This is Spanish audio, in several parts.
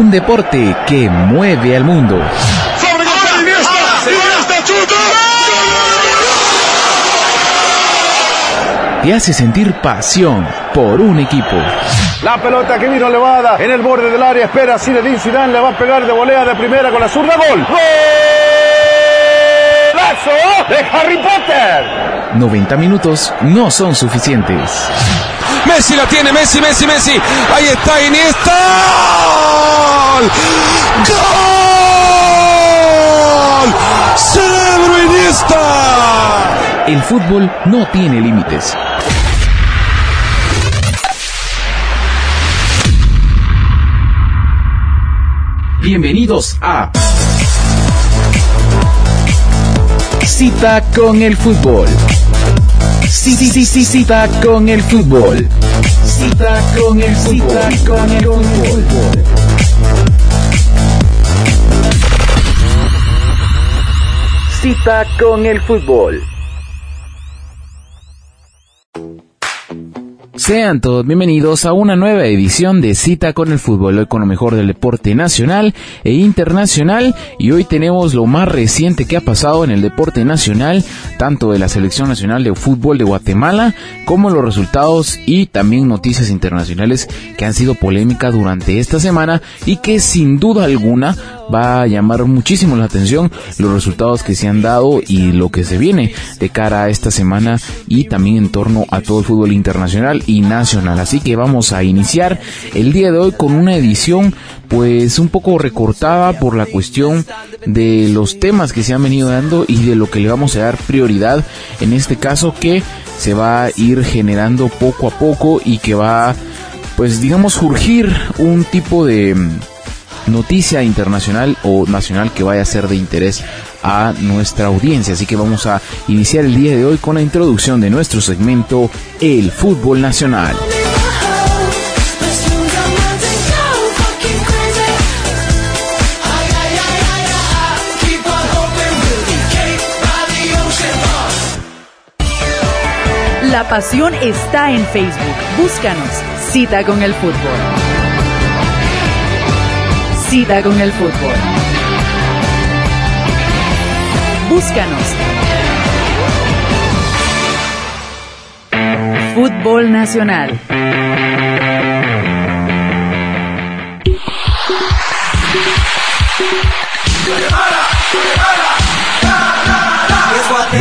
Un deporte que mueve al mundo. Te hace sentir pasión por un equipo. La pelota que vino elevada en el borde del área. Espera Zinedine Zidane. Le va a pegar de volea de primera con la zurda. Gol. ¡Golazo de Harry Potter! 90 minutos no son suficientes. Messi la tiene, Messi, Messi, Messi. Ahí está Iniesta. ¡Gol! ¡Cerebro Iniesta! El fútbol no tiene límites. Bienvenidos a Cita con el fútbol. Sí, sí, sí, sí, cita con el fútbol. Cita con el cita con el fútbol. Cita con el fútbol. Sean todos bienvenidos a una nueva edición de Cita con el Fútbol, hoy con lo mejor del deporte nacional e internacional. Y hoy tenemos lo más reciente que ha pasado en el deporte nacional, tanto de la Selección Nacional de Fútbol de Guatemala como los resultados y también noticias internacionales que han sido polémicas durante esta semana y que sin duda alguna va a llamar muchísimo la atención los resultados que se han dado y lo que se viene de cara a esta semana y también en torno a todo el fútbol internacional y nacional. Así que vamos a iniciar el día de hoy con una edición pues un poco recortada por la cuestión de los temas que se han venido dando y de lo que le vamos a dar prioridad en este caso que se va a ir generando poco a poco y que va pues digamos surgir un tipo de noticia internacional o nacional que vaya a ser de interés a nuestra audiencia. Así que vamos a iniciar el día de hoy con la introducción de nuestro segmento El Fútbol Nacional. La pasión está en Facebook. Búscanos. Cita con el fútbol. Cita con el fútbol. Búscanos. Fútbol Nacional.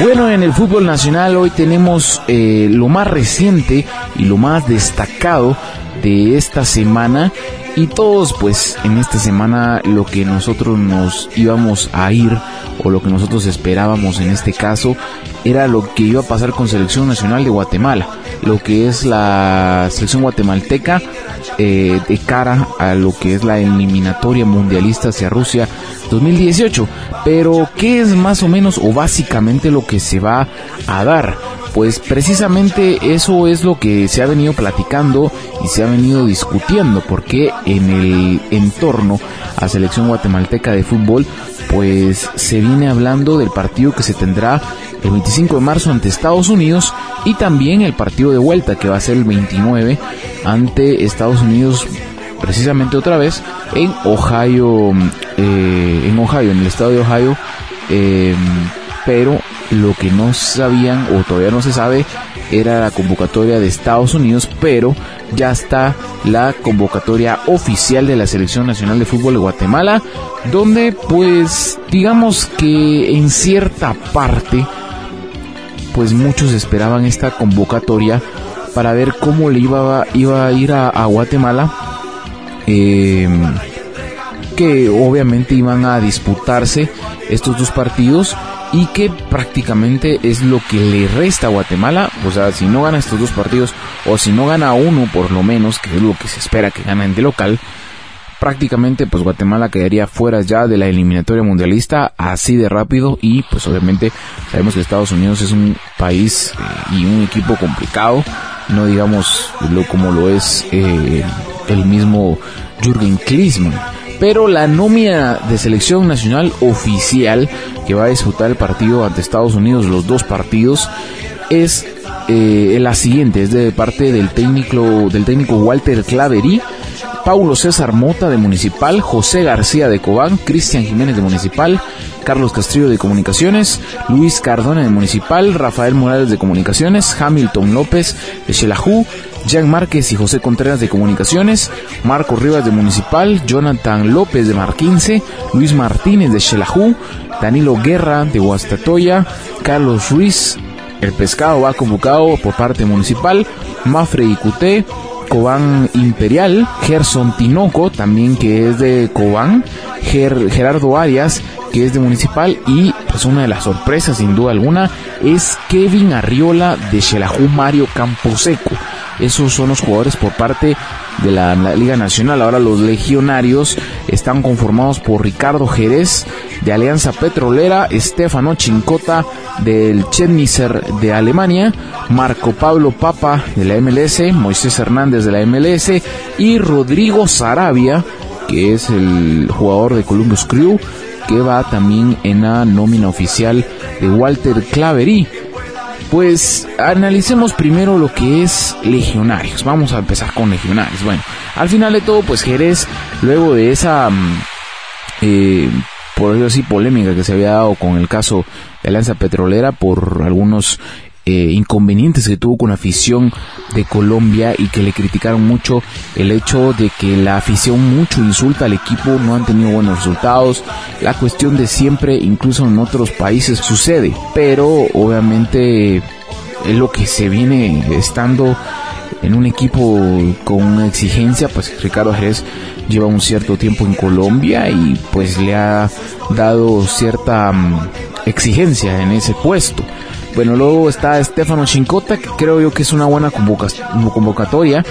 Bueno, en el fútbol nacional hoy tenemos eh, lo más reciente y lo más destacado de esta semana y todos pues en esta semana lo que nosotros nos íbamos a ir o lo que nosotros esperábamos en este caso era lo que iba a pasar con selección nacional de Guatemala lo que es la selección guatemalteca eh, de cara a lo que es la eliminatoria mundialista hacia Rusia 2018 pero qué es más o menos o básicamente lo que se va a dar pues precisamente eso es lo que se ha venido platicando y se ha venido discutiendo, porque en el entorno a selección guatemalteca de fútbol, pues se viene hablando del partido que se tendrá el 25 de marzo ante Estados Unidos y también el partido de vuelta que va a ser el 29 ante Estados Unidos precisamente otra vez en Ohio, eh, en Ohio, en el estado de Ohio, eh, pero lo que no sabían o todavía no se sabe era la convocatoria de Estados Unidos, pero ya está la convocatoria oficial de la Selección Nacional de Fútbol de Guatemala, donde pues digamos que en cierta parte pues muchos esperaban esta convocatoria para ver cómo le iba, a ir a, Guatemala. Eh, que obviamente iban a disputarse estos dos partidos y que prácticamente es lo que le resta a Guatemala, o sea, si no gana estos dos partidos o si no gana uno por lo menos, que es lo que se espera que ganen de local, prácticamente pues Guatemala quedaría fuera ya de la eliminatoria mundialista así de rápido. Y pues obviamente sabemos que Estados Unidos es un país eh, y un equipo complicado, no digamos lo como lo es eh, el mismo Jürgen Klinsmann pero la nómina de selección nacional oficial que va a disputar el partido ante Estados Unidos, los dos partidos, es eh, la siguiente, es de parte del técnico, del técnico Walter Claverí, Paulo César Mota de Municipal, José García de Cobán, Cristian Jiménez de Municipal, Carlos Castrillo de Comunicaciones, Luis Cardona de Municipal, Rafael Morales de Comunicaciones, Hamilton López de Xelajú, Jean Márquez y José Contreras de Comunicaciones, Marco Rivas de Municipal, Jonathan López de Marquince, Luis Martínez de Xelajú, Danilo Guerra de Huastatoya, Carlos Ruiz, el pescado va convocado por parte municipal, Mafre y Cobán Imperial, Gerson Tinoco, también que es de Cobán, Gerardo Arias, que es de Municipal, y pues una de las sorpresas sin duda alguna es Kevin Arriola de Xelajú Mario Camposeco. Esos son los jugadores por parte de la, Liga Nacional. Ahora los legionarios están conformados por Ricardo Jerez de Alianza Petrolera, Estefano Chincota del Chemnizer de Alemania, Marco Pablo Papa de la MLS, Moisés Hernández de la MLS y Rodrigo Sarabia, que es el jugador de Columbus Crew, que va también en la nómina oficial de Walter Claverí. Pues analicemos primero lo que es Legionarios. Vamos a empezar con Legionarios. Bueno, al final de todo, pues Jerez, luego de esa, mm, eh, por decirlo así, polémica que se había dado con el caso de Alianza Petrolera por algunos eh, inconvenientes que tuvo con la afición de Colombia y que le criticaron mucho el hecho de que la afición mucho insulta al equipo, no han tenido buenos resultados, la cuestión de siempre, incluso en otros países sucede, pero obviamente es lo que se viene estando en un equipo con una exigencia, pues Ricardo Jerez lleva un cierto tiempo en Colombia y pues le ha dado cierta mm, exigencia en ese puesto. Bueno, luego está Estefano Chincota, que creo yo que es una buena convocatoria.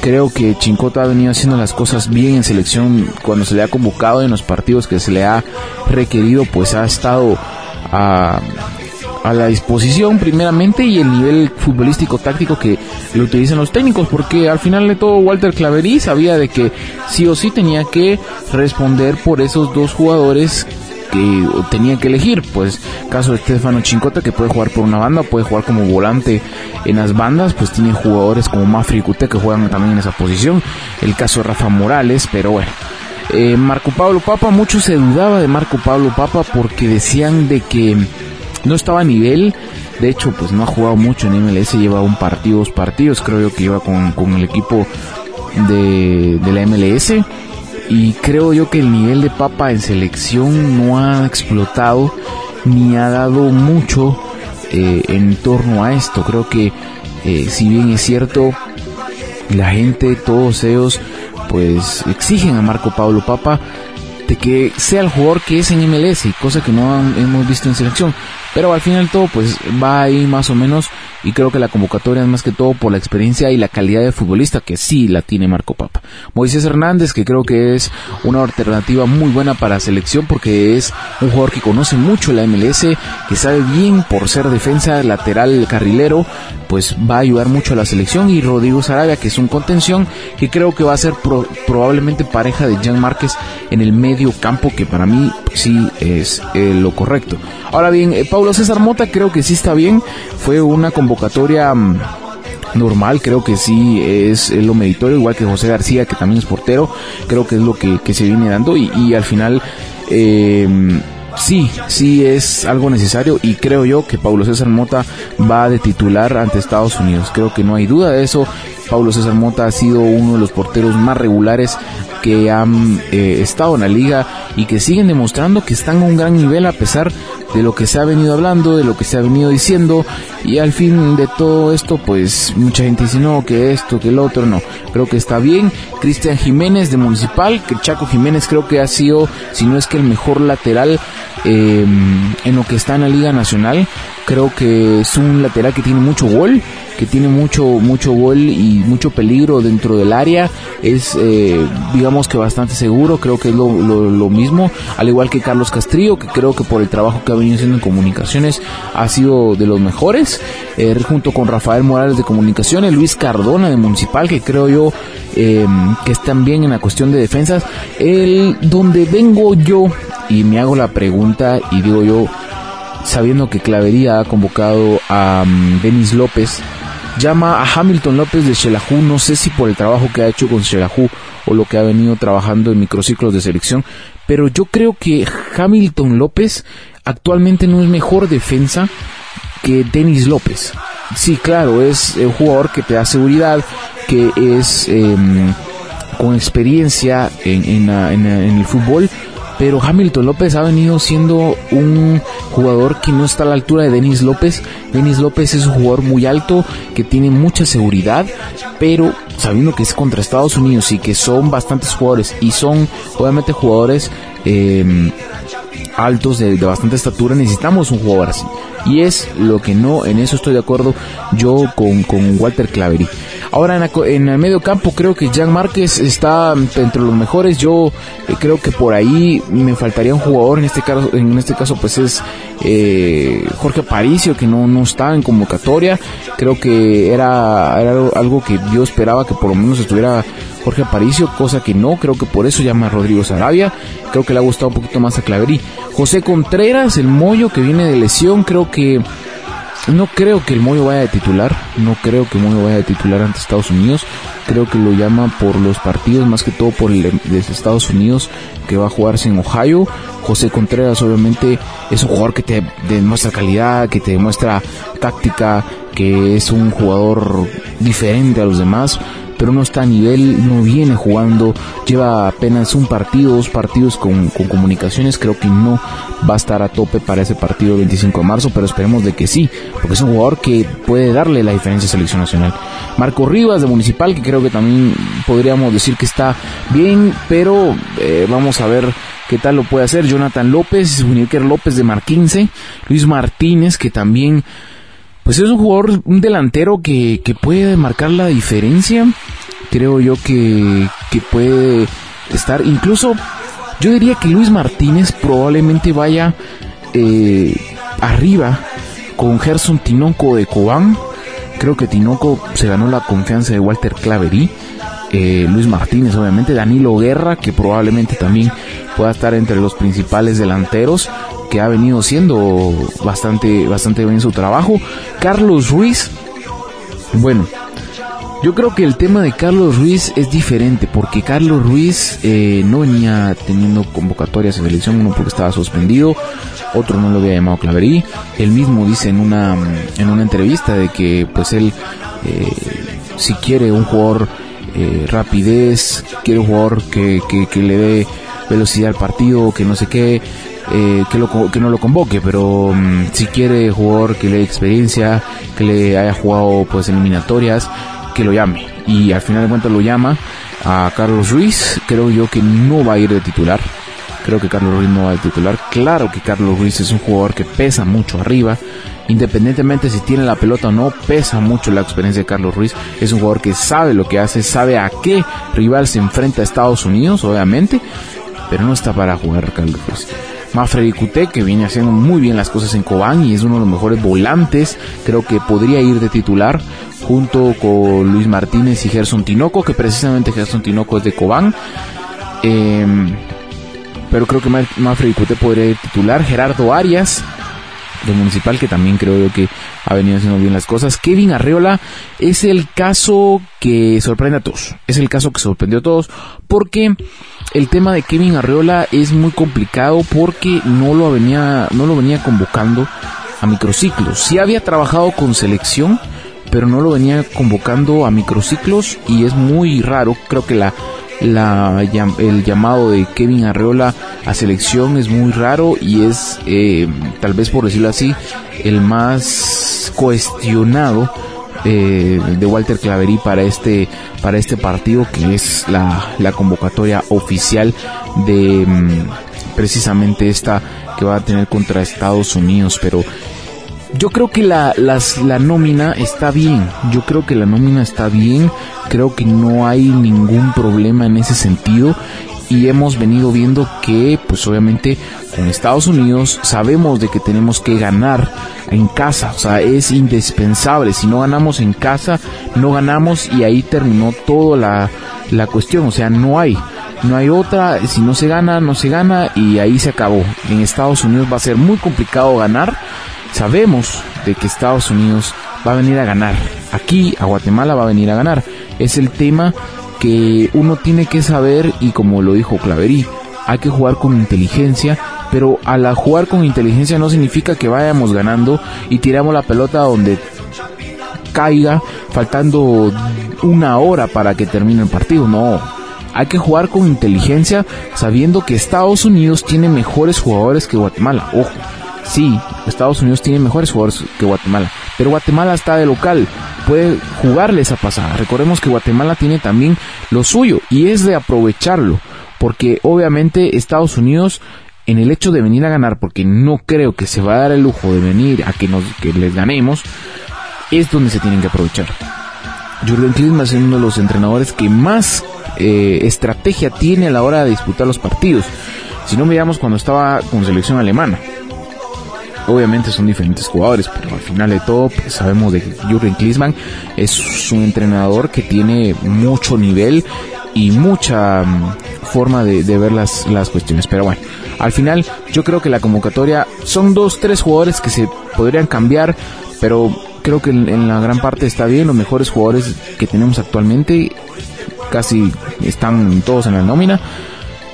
Creo que Chincota ha venido haciendo las cosas bien en selección cuando se le ha convocado en los partidos que se le ha requerido, pues ha estado a, a la disposición primeramente y el nivel futbolístico táctico que le utilizan los técnicos, porque al final de todo Walter Claverí sabía de que sí o sí tenía que responder por esos dos jugadores que tenía que elegir. Pues caso de Stefano Chincota que puede jugar por una banda, puede jugar como volante en las bandas, pues tiene jugadores como Mafri Cute que juegan también en esa posición. El caso de Rafa Morales, pero bueno. Eh, Marco Pablo Papa, mucho se dudaba de Marco Pablo Papa porque decían de que no estaba a nivel. De hecho, pues no ha jugado mucho en MLS, lleva un partido, dos partidos, creo yo que lleva con, con el equipo de la MLS y creo yo que el nivel de Papa en selección no ha explotado ni ha dado mucho eh, en torno a esto. Creo que eh, si bien es cierto, la gente, todos ellos, pues exigen a Marco Pablo Papa de que sea el jugador que es en MLS, cosa que no hemos visto en selección. Pero al final todo pues va ahí más o menos y creo que la convocatoria es más que todo por la experiencia y la calidad de futbolista que sí la tiene Marco Papa. Moisés Hernández que creo que es una alternativa muy buena para selección porque es un jugador que conoce mucho la MLS, que sabe bien por ser defensa lateral carrilero, pues va a ayudar mucho a la selección y Rodrigo Sarabia que es un contención que creo que va a ser probablemente pareja de Jean Márquez en el medio campo que para mí sí es eh, lo correcto. Ahora bien, eh, Paulo César Mota creo que sí está bien, fue una convocatoria mm, normal, creo que sí es, lo meritorio, igual que José García, que también es portero, creo que es lo que, se viene dando y, al final eh, sí, sí es algo necesario y creo yo que Paulo César Mota va de titular ante Estados Unidos, creo que no hay duda de eso, Paulo César Mota ha sido uno de los porteros más regulares que han eh, estado en la liga y que siguen demostrando que están a un gran nivel a pesar de lo que se ha venido hablando, de lo que se ha venido diciendo. Y al fin de todo esto pues mucha gente dice no, que esto, que el otro, no, creo que está bien. Cristian Jiménez de Municipal, que Chaco Jiménez creo que ha sido, si no es que el mejor lateral eh, en lo que está en la Liga Nacional, creo que es un lateral que tiene mucho gol que tiene mucho mucho gol y mucho peligro dentro del área es eh, digamos que bastante seguro creo que es lo, lo, mismo al igual que Carlos Castrillo que creo que por el trabajo que ha venido haciendo en comunicaciones ha sido de los mejores eh, junto con Rafael Morales de comunicaciones Luis Cardona de Municipal que creo yo eh, que están bien en la cuestión de defensas. El donde vengo yo y me hago la pregunta y digo yo sabiendo que Clavería ha convocado a um, Denis López llama a Hamilton López de Shelahu, no sé si por el trabajo que ha hecho con Shelahu o lo que ha venido trabajando en microciclos de selección, pero yo creo que Hamilton López actualmente no es mejor defensa que Denis López. Sí, claro, es un jugador que te da seguridad, que es em, con experiencia en, en el fútbol, pero Hamilton López ha venido siendo un jugador que no está a la altura de Denis López. Denis López es un jugador muy alto, que tiene mucha seguridad, pero sabiendo que es contra Estados Unidos y que son bastantes jugadores y son obviamente jugadores eh, altos de, bastante estatura, necesitamos un jugador así. Y es lo que no, en eso estoy de acuerdo yo con, con Walter Clavery. Ahora en, el medio campo creo que Jan Márquez está entre los mejores. Yo eh, creo que por ahí me faltaría un jugador. En este caso, en este caso pues es eh, Jorge Aparicio que no, no está en convocatoria. Creo que era, era algo que yo esperaba que por lo menos estuviera Jorge Aparicio, cosa que no, creo que por eso llama a Rodrigo Sarabia, creo que le ha gustado un poquito más a Claverí. José Contreras, el Moyo que viene de lesión, creo que no creo que el Moyo vaya de titular, no creo que el Moyo vaya de titular ante Estados Unidos, creo que lo llama por los partidos, más que todo por el de Estados Unidos que va a jugarse en Ohio. José Contreras obviamente es un jugador que te demuestra calidad, que te demuestra táctica, que es un jugador diferente a los demás pero no está a nivel, no viene jugando, lleva apenas un partido, dos partidos con, comunicaciones, creo que no va a estar a tope para ese partido el 25 de marzo, pero esperemos de que sí, porque es un jugador que puede darle la diferencia a selección nacional. Marco Rivas de Municipal, que creo que también podríamos decir que está bien, pero eh, vamos a ver qué tal lo puede hacer. Jonathan López, Wilker López de Marquince, Luis Martínez, que también pues es un jugador, un delantero que, que puede marcar la diferencia. Creo yo que, que puede estar, incluso yo diría que Luis Martínez probablemente vaya eh, arriba con Gerson Tinoco de Cobán. Creo que Tinoco se ganó la confianza de Walter Claverí. Eh, Luis Martínez, obviamente, Danilo Guerra, que probablemente también pueda estar entre los principales delanteros que ha venido siendo bastante, bastante bien su trabajo. Carlos Ruiz, bueno, yo creo que el tema de Carlos Ruiz es diferente porque Carlos Ruiz eh, no venía teniendo convocatorias en selección, uno porque estaba suspendido, otro no lo había llamado Claverí. Él mismo dice en una, en una entrevista de que pues él eh, si quiere un jugador eh, rapidez, quiere un jugador que, que, que le dé velocidad al partido, que no sé qué, eh, que, lo, que no lo convoque, pero mm, si quiere jugador que le dé experiencia, que le haya jugado pues eliminatorias, que lo llame. Y al final de cuentas lo llama a Carlos Ruiz, creo yo que no va a ir de titular. Creo que Carlos Ruiz no va de titular. Claro que Carlos Ruiz es un jugador que pesa mucho arriba. Independientemente si tiene la pelota o no, pesa mucho la experiencia de Carlos Ruiz. Es un jugador que sabe lo que hace, sabe a qué rival se enfrenta a Estados Unidos, obviamente. Pero no está para jugar Carlos Ruiz. Mafredi Cute, que viene haciendo muy bien las cosas en Cobán y es uno de los mejores volantes, creo que podría ir de titular junto con Luis Martínez y Gerson Tinoco, que precisamente Gerson Tinoco es de Cobán. Em, pero creo que Mafredi Cute podría ir titular. Gerardo Arias, de Municipal, que también creo yo que ha venido haciendo bien las cosas. Kevin Arreola es el caso que sorprende a todos. Es el caso que sorprendió a todos porque el tema de Kevin Arreola es muy complicado porque no lo venía, no lo venía convocando a microciclos. Sí había trabajado con selección, pero no lo venía convocando a microciclos y es muy raro. Creo que la, la, el llamado de Kevin Arreola a selección es muy raro y es, eh, tal vez por decirlo así, el más cuestionado eh, de Walter Claverí para este para este partido que es la, convocatoria oficial de mm, precisamente esta que va a tener contra Estados Unidos pero yo creo que la, las, la nómina está bien. Yo creo que la nómina está bien. Creo que no hay ningún problema en ese sentido. Y hemos venido viendo que, pues obviamente, con Estados Unidos sabemos de que tenemos que ganar en casa. O sea, es indispensable. Si no ganamos en casa, no ganamos y ahí terminó toda la, la cuestión. O sea, no hay. No hay otra, si no se gana, no se gana y ahí se acabó. En Estados Unidos va a ser muy complicado ganar Sabemos de que Estados Unidos va a venir a ganar. Aquí a Guatemala va a venir a ganar. Es el tema que uno tiene que saber, y como lo dijo Claverí, hay que jugar con inteligencia, pero al jugar con inteligencia no significa que vayamos ganando y tiramos la pelota donde caiga faltando una hora para que termine el partido, no. Hay que jugar con inteligencia sabiendo que Estados Unidos tiene mejores jugadores que Guatemala. Ojo, sí, Estados Unidos tiene mejores jugadores que Guatemala, pero Guatemala está de local, puede jugarle esa pasada. Recordemos que Guatemala tiene también lo suyo y es de aprovecharlo, porque obviamente Estados Unidos en el hecho de venir a ganar, porque no creo que se va a dar el lujo de venir a que nos que les ganemos, es donde se tienen que aprovechar. Jürgen Klinsmann es uno de los entrenadores que más eh, estrategia tiene a la hora de disputar los partidos. Si no veamos cuando estaba con selección alemana. Obviamente son diferentes jugadores, pero al final de todo pues, sabemos de que Jürgen Klinsmann es un entrenador que tiene mucho nivel y mucha mm, forma de, ver las, las cuestiones. Pero bueno, al final yo creo que la convocatoria son dos, tres jugadores que se podrían cambiar, pero creo que en, la gran parte está bien. Los mejores jugadores que tenemos actualmente casi están todos en la nómina.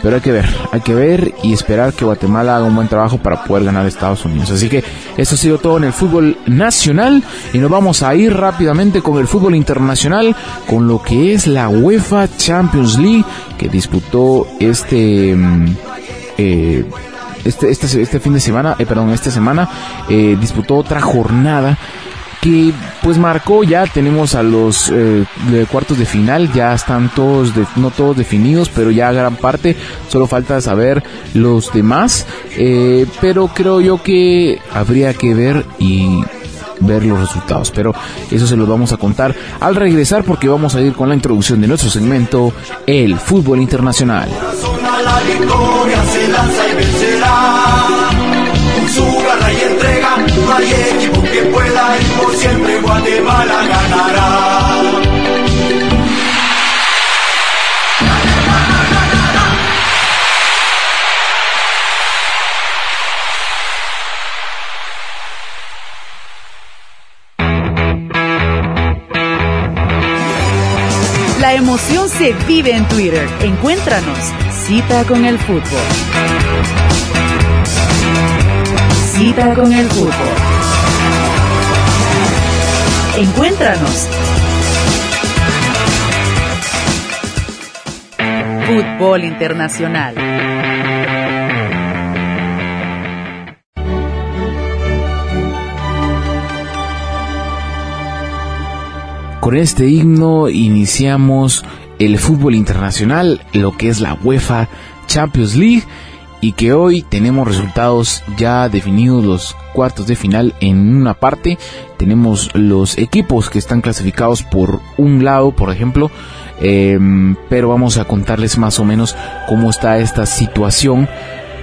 Pero hay que ver, hay que ver y esperar que Guatemala haga un buen trabajo para poder ganar a Estados Unidos. Así que eso ha sido todo en el fútbol nacional y nos vamos a ir rápidamente con el fútbol internacional, con lo que es la UEFA Champions League que disputó este... Mm, eh, este, este, este, fin de semana, eh, perdón, esta semana, eh, disputó otra jornada que pues marcó ya tenemos a los eh, cuartos de final ya están todos no todos definidos pero ya gran parte solo falta saber los demás eh, pero creo yo que habría que ver y ver los resultados pero eso se los vamos a contar al regresar porque vamos a ir con la introducción de nuestro segmento el fútbol internacional su garra y entrega, no hay equipo que pueda ir por siempre, Guatemala ganará. La emoción se vive en Twitter. Encuéntranos. Cita con el fútbol. Cita con el fútbol. Encuéntranos. Fútbol Internacional. Con este himno iniciamos el fútbol internacional, lo que es la UEFA Champions League y que hoy tenemos resultados ya definidos los cuartos de final en una parte. Tenemos los equipos que están clasificados por un lado por ejemplo em, pero vamos a contarles más o menos cómo está esta situación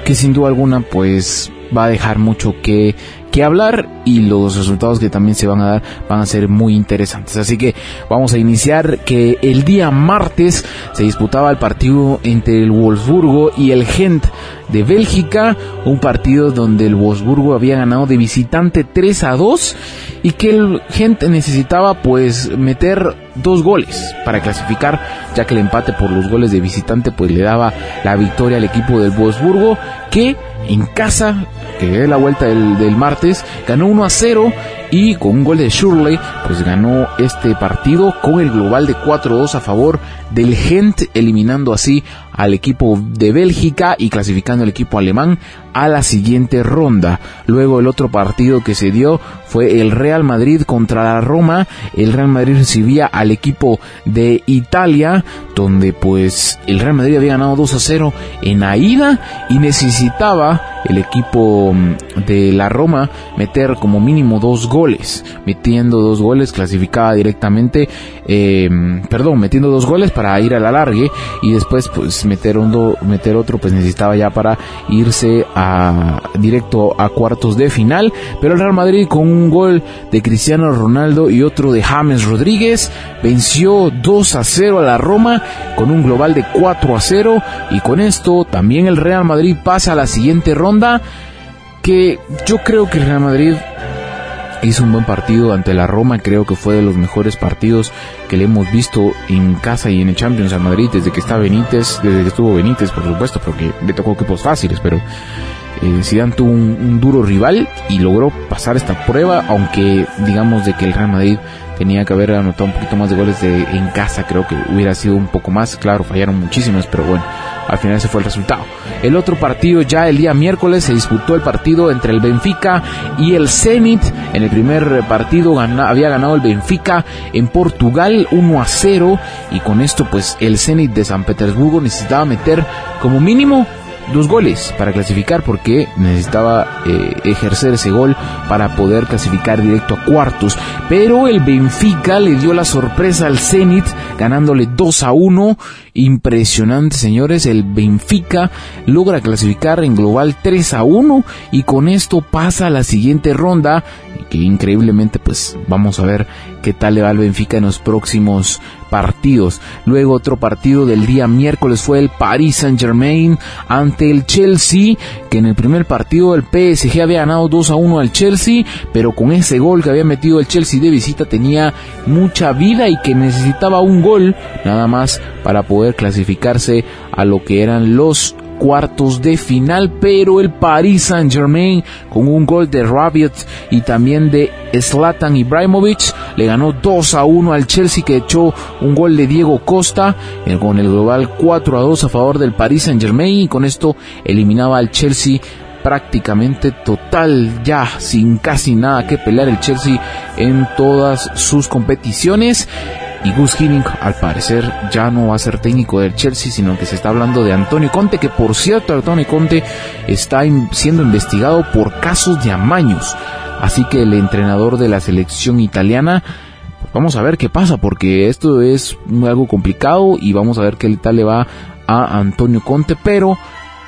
que sin duda alguna pues va a dejar mucho que que hablar y los resultados que también se van a dar van a ser muy interesantes. Así que vamos a iniciar que el día martes se disputaba el partido entre el Wolfsburgo y el Gent de Bélgica, un partido donde el Wolfsburgo había ganado de visitante 3 a 2 y que el Gent necesitaba pues meter dos goles para clasificar, ya que el empate por los goles de visitante pues le daba la victoria al equipo del Wolfsburgo que en casa que es la vuelta del, del, martes, ganó 1 a 0 y con un gol de Shirley, pues ganó este partido con el global de 4-2 a favor del Gent, eliminando así al equipo de Bélgica y clasificando al equipo alemán a la siguiente ronda. Luego el otro partido que se dio fue el Real Madrid contra la Roma. El Real Madrid recibía al equipo de Italia, donde pues el Real Madrid había ganado 2 a 0 en Aida y necesitaba el equipo mm, de la Roma meter como mínimo dos goles. Metiendo dos goles clasificaba directamente, eh, perdón, metiendo dos goles para ir a la largue y después pues meter, meter otro pues necesitaba ya para irse a directo a cuartos de final. Pero el Real Madrid con un gol de Cristiano Ronaldo y otro de James Rodríguez venció 2 a 0 a la Roma con un global de 4 a 0 y con esto también el Real Madrid pasa a la siguiente ronda que yo creo que el Real Madrid hizo un buen partido ante la Roma, creo que fue de los mejores partidos que le hemos visto en casa y en el Champions a Madrid desde que está Benítez, desde que estuvo Benítez, por supuesto, porque le tocó equipos fáciles, pero eh, Zidane tuvo un, duro rival y logró pasar esta prueba, aunque digamos de que el Real Madrid tenía que haber anotado un poquito más de goles de, en casa, creo que hubiera sido un poco más, claro, fallaron muchísimos, pero bueno, al final ese fue el resultado. El otro partido ya el día miércoles se disputó el partido entre el Benfica y el Zenit. En el primer partido había ganado el Benfica en Portugal 1 a 0 y con esto pues el Zenit de San Petersburgo necesitaba meter como mínimo dos goles para clasificar porque necesitaba eh, ejercer ese gol para poder clasificar directo a cuartos. Pero el Benfica le dio la sorpresa al Zenit ganándole 2 a 1. Impresionante, señores. El Benfica logra clasificar en global 3 a 1 y con esto pasa a la siguiente ronda que increíblemente pues vamos a ver qué tal le va al Benfica en los próximos partidos. Luego otro partido del día miércoles fue el Paris Saint Germain ante el Chelsea, que en el primer partido el PSG había ganado 2 a 1 al Chelsea, pero con ese gol que había metido el Chelsea de visita tenía mucha vida y que necesitaba un gol nada más para poder clasificarse a lo que eran los cuartos de final, pero el Paris Saint Germain con un gol de Rabiot y también de Zlatan Ibrahimovic le ganó 2 a 1 al Chelsea que echó un gol de Diego Costa eh, con el global 4 a 2 a favor del Paris Saint Germain y con esto eliminaba al Chelsea prácticamente total ya sin casi nada que pelear el Chelsea en todas sus competiciones y Gus Hiddink al parecer ya no va a ser técnico del Chelsea, sino que se está hablando de Antonio Conte, que por cierto Antonio Conte está siendo investigado por casos de amaños. Así que el entrenador de la selección italiana, pues vamos a ver qué pasa, porque esto es algo complicado y vamos a ver qué tal le va a Antonio Conte, pero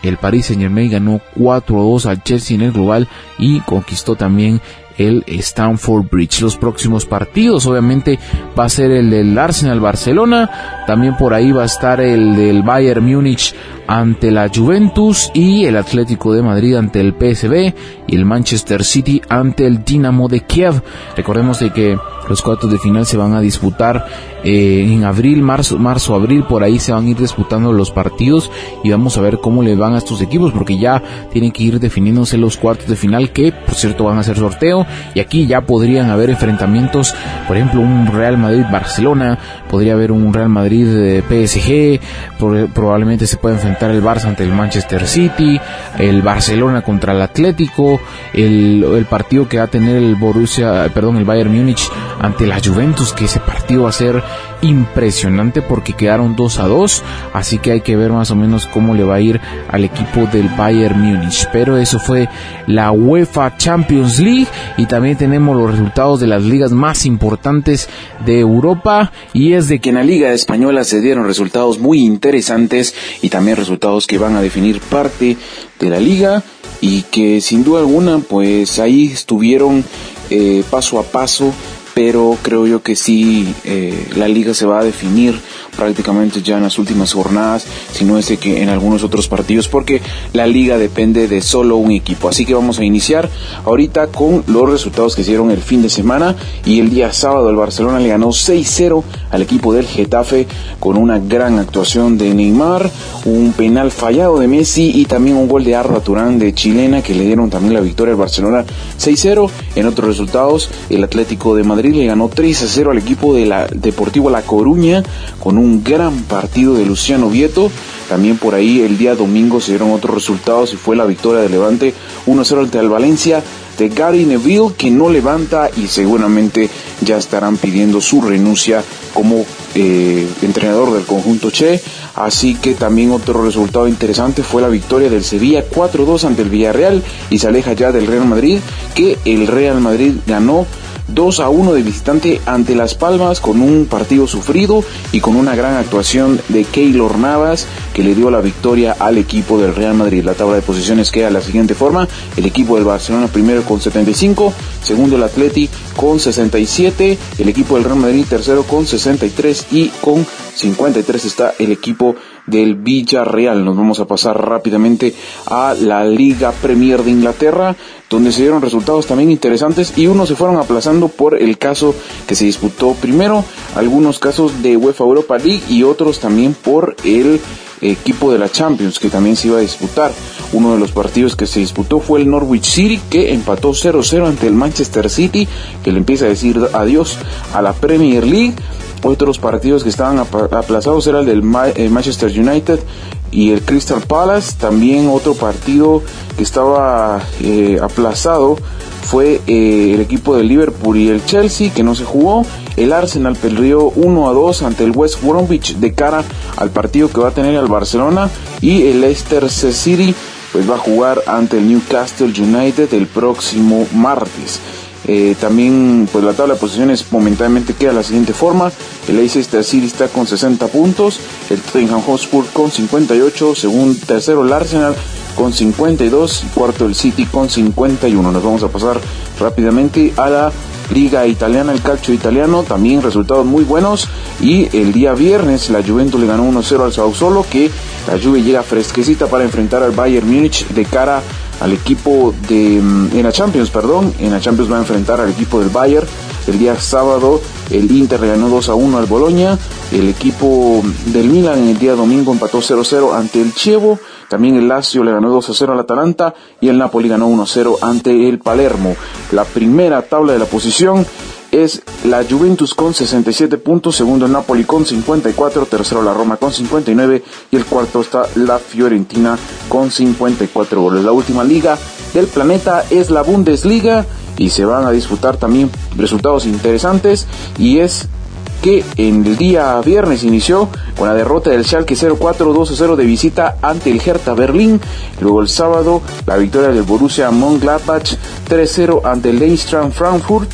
el Paris Saint Germain ganó 4-2 al Chelsea en el global y conquistó también el Stamford Bridge. Los próximos partidos, obviamente, va a ser el del Arsenal Barcelona, también por ahí va a estar el del Bayern Múnich ante la Juventus y el Atlético de Madrid ante el PSV y el Manchester City ante el Dinamo de Kiev. Recordemos de que los cuartos de final se van a disputar eh, en abril, marzo, marzo, abril, por ahí se van a ir disputando los partidos y vamos a ver cómo le van a estos equipos porque ya tienen que ir definiéndose los cuartos de final que por cierto van a ser sorteo y aquí ya podrían haber enfrentamientos, por ejemplo un Real Madrid-Barcelona, podría haber un Real Madrid-PSG, probablemente se pueda enfrentar el Barça ante el Manchester City, el Barcelona contra el Atlético, el, el partido que va a tener el Borussia, perdón, el Bayern Múnich ante la Juventus, que ese partido va a ser impresionante porque quedaron 2 a 2, así que hay que ver más o menos cómo le va a ir al equipo del Bayern Múnich. Pero eso fue la UEFA Champions League. Y también tenemos los resultados de las ligas más importantes de Europa. Y es de que en la Liga Española se dieron resultados muy interesantes y también resultados que van a definir parte de la liga. Y que sin duda alguna pues ahí estuvieron eh, paso a paso pero creo yo que sí eh, la liga se va a definir prácticamente ya en las últimas jornadas, si no es que en algunos otros partidos, porque la liga depende de solo un equipo. Así que vamos a iniciar ahorita con los resultados que hicieron el fin de semana y el día sábado el Barcelona le ganó 6-0 al equipo del Getafe con una gran actuación de Neymar, un penal fallado de Messi y también un gol de Arda Turán de chilena que le dieron también la victoria al Barcelona 6-0. En otros resultados, el Atlético de Madrid le ganó 3-0 al equipo de la Deportivo La Coruña con un gran partido de Luciano Vieto. También por ahí el día domingo se dieron otros resultados y fue la victoria de Levante 1-0 ante el Valencia de Gary Neville que no levanta y seguramente ya estarán pidiendo su renuncia como eh, entrenador del conjunto Che. Así que también otro resultado interesante fue la victoria del Sevilla 4-2 ante el Villarreal y se aleja ya del Real Madrid que el Real Madrid ganó 2 a 1 de visitante ante Las Palmas con un partido sufrido y con una gran actuación de Keylor Navas que le dio la victoria al equipo del Real Madrid. La tabla de posiciones queda de la siguiente forma. El equipo del Barcelona primero con 75, segundo el Atleti con 67, el equipo del Real Madrid tercero con 63 y con 53 está el equipo del Villarreal. Nos vamos a pasar rápidamente a la Liga Premier de Inglaterra donde se dieron resultados también interesantes y unos se fueron aplazando por el caso que se disputó primero, algunos casos de UEFA Europa League y otros también por el equipo de la Champions que también se iba a disputar. Uno de los partidos que se disputó fue el Norwich City que empató 0-0 ante el Manchester City que le empieza a decir adiós a la Premier League. Otros partidos que estaban aplazados era el del eh, Manchester United y el Crystal Palace. También otro partido que estaba eh, aplazado fue eh, el equipo del Liverpool y el Chelsea que no se jugó. El Arsenal perdió 1 a 2 ante el West Bromwich de cara al partido que va a tener el Barcelona y el Leicester City pues va a jugar ante el Newcastle United el próximo martes. Eh, también pues la tabla de posiciones momentáneamente queda de la siguiente forma. El Leicester City está con 60 puntos, el Tottenham Hotspur con 58, segundo tercero el Arsenal con 52 y cuarto el City con 51. Nos vamos a pasar rápidamente a la Liga Italiana, el calcio italiano, también resultados muy buenos. Y el día viernes la Juventus le ganó 1-0 al Sassuolo que la Juve llega fresquecita para enfrentar al Bayern Múnich de cara al equipo de mm, en la Champions, perdón, en la Champions va a enfrentar al equipo del Bayern. El día sábado el Inter ganó 2 a 1 al Boloña, el equipo del Milan en el día domingo empató 0-0 ante el Chievo también el Lazio le ganó 2 a 0 al Atalanta y el Napoli ganó 1 a 0 ante el Palermo. La primera tabla de la posición es la Juventus con 67 puntos, segundo el Napoli con 54, tercero la Roma con 59 y el cuarto está la Fiorentina con 54 goles. La última liga del planeta es la Bundesliga y se van a disputar también resultados interesantes y es que en el día viernes inició con la derrota del Schalke 0-4-2-0 de visita ante el Hertha Berlín. Luego el sábado la victoria del Borussia Mönchengladbach 3-0 ante el Eintracht Frankfurt.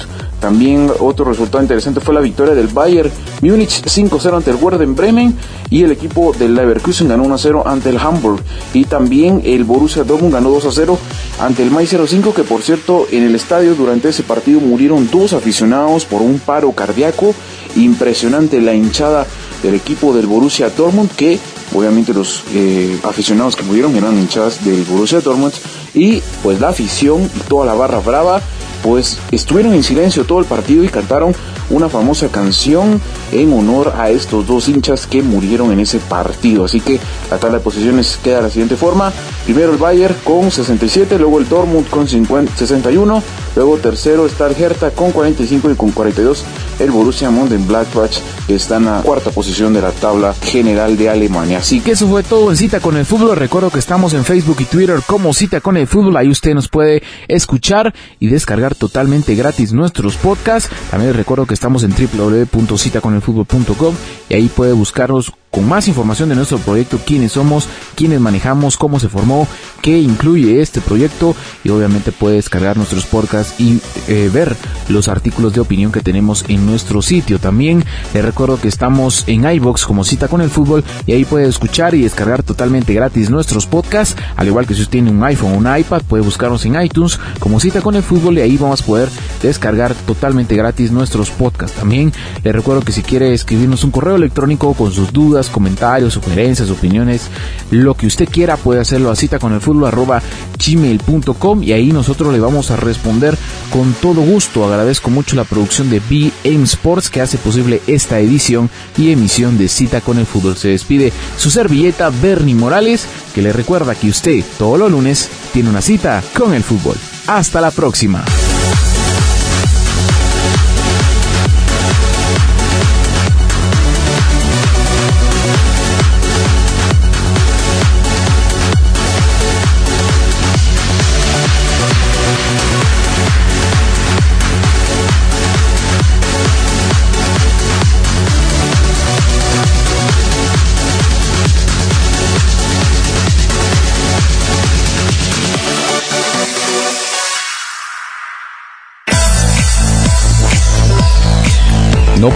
También otro resultado interesante fue la victoria del Bayern Múnich 5-0 ante el Werder Bremen y el equipo del Leverkusen ganó 1-0 ante el Hamburg. Y también el Borussia Dortmund ganó 2-0 ante el Mai 05 que por cierto en el estadio durante ese partido murieron dos aficionados por un paro cardíaco. Impresionante la hinchada del equipo del Borussia Dortmund que obviamente los eh, aficionados que murieron eran hinchadas del Borussia Dortmund. Y pues la afición y toda la barra brava pues estuvieron en silencio todo el partido y cantaron una famosa canción en honor a estos dos hinchas que murieron en ese partido. Así que la tabla de posiciones queda de la siguiente forma. Primero el Bayern con 67, luego el Dortmund con 61, luego tercero está el Hertha con 45 y con 42 el Borussia Mönchengladbach está en la cuarta posición de la tabla general de Alemania. Así que eso fue todo en Cita con el Fútbol. Recuerdo que estamos en Facebook y Twitter como Cita con el Fútbol. Ahí usted nos puede escuchar y descargar totalmente gratis nuestros podcasts. También les recuerdo que estamos en www.citaconelfutbol.com y ahí puede buscarnos con más información de nuestro proyecto, quiénes somos, quiénes manejamos, cómo se formó, qué incluye este proyecto y obviamente puede descargar nuestros podcasts y eh, ver los artículos de opinión que tenemos en nuestro sitio. También le recuerdo que estamos en iBox como cita con el fútbol y ahí puede escuchar y descargar totalmente gratis nuestros podcasts, al igual que si usted tiene un iPhone o un iPad puede buscarnos en iTunes como cita con el fútbol y ahí vamos a poder descargar totalmente gratis nuestros podcasts. También le recuerdo que si quiere escribirnos un correo electrónico con sus dudas, comentarios, sugerencias, opiniones, lo que usted quiera puede hacerlo a cita con el fútbol arroba gmail.com y ahí nosotros le vamos a responder con todo gusto. Agradezco mucho la producción de BM Sports que hace posible esta edición y emisión de Cita con el Fútbol. Se despide su servilleta Bernie Morales que le recuerda que usted todos los lunes tiene una cita con el fútbol. Hasta la próxima.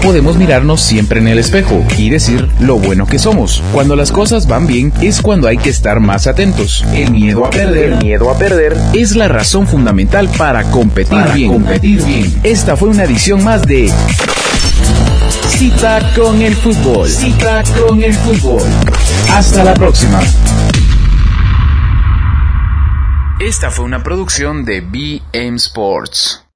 Podemos mirarnos siempre en el espejo y decir lo bueno que somos. Cuando las cosas van bien es cuando hay que estar más atentos. El miedo a perder, miedo a perder es la razón fundamental para competir bien. Competir bien. Esta fue una edición más de Cita con el fútbol. Cita con el fútbol. Hasta la próxima. Esta fue una producción de BM Sports.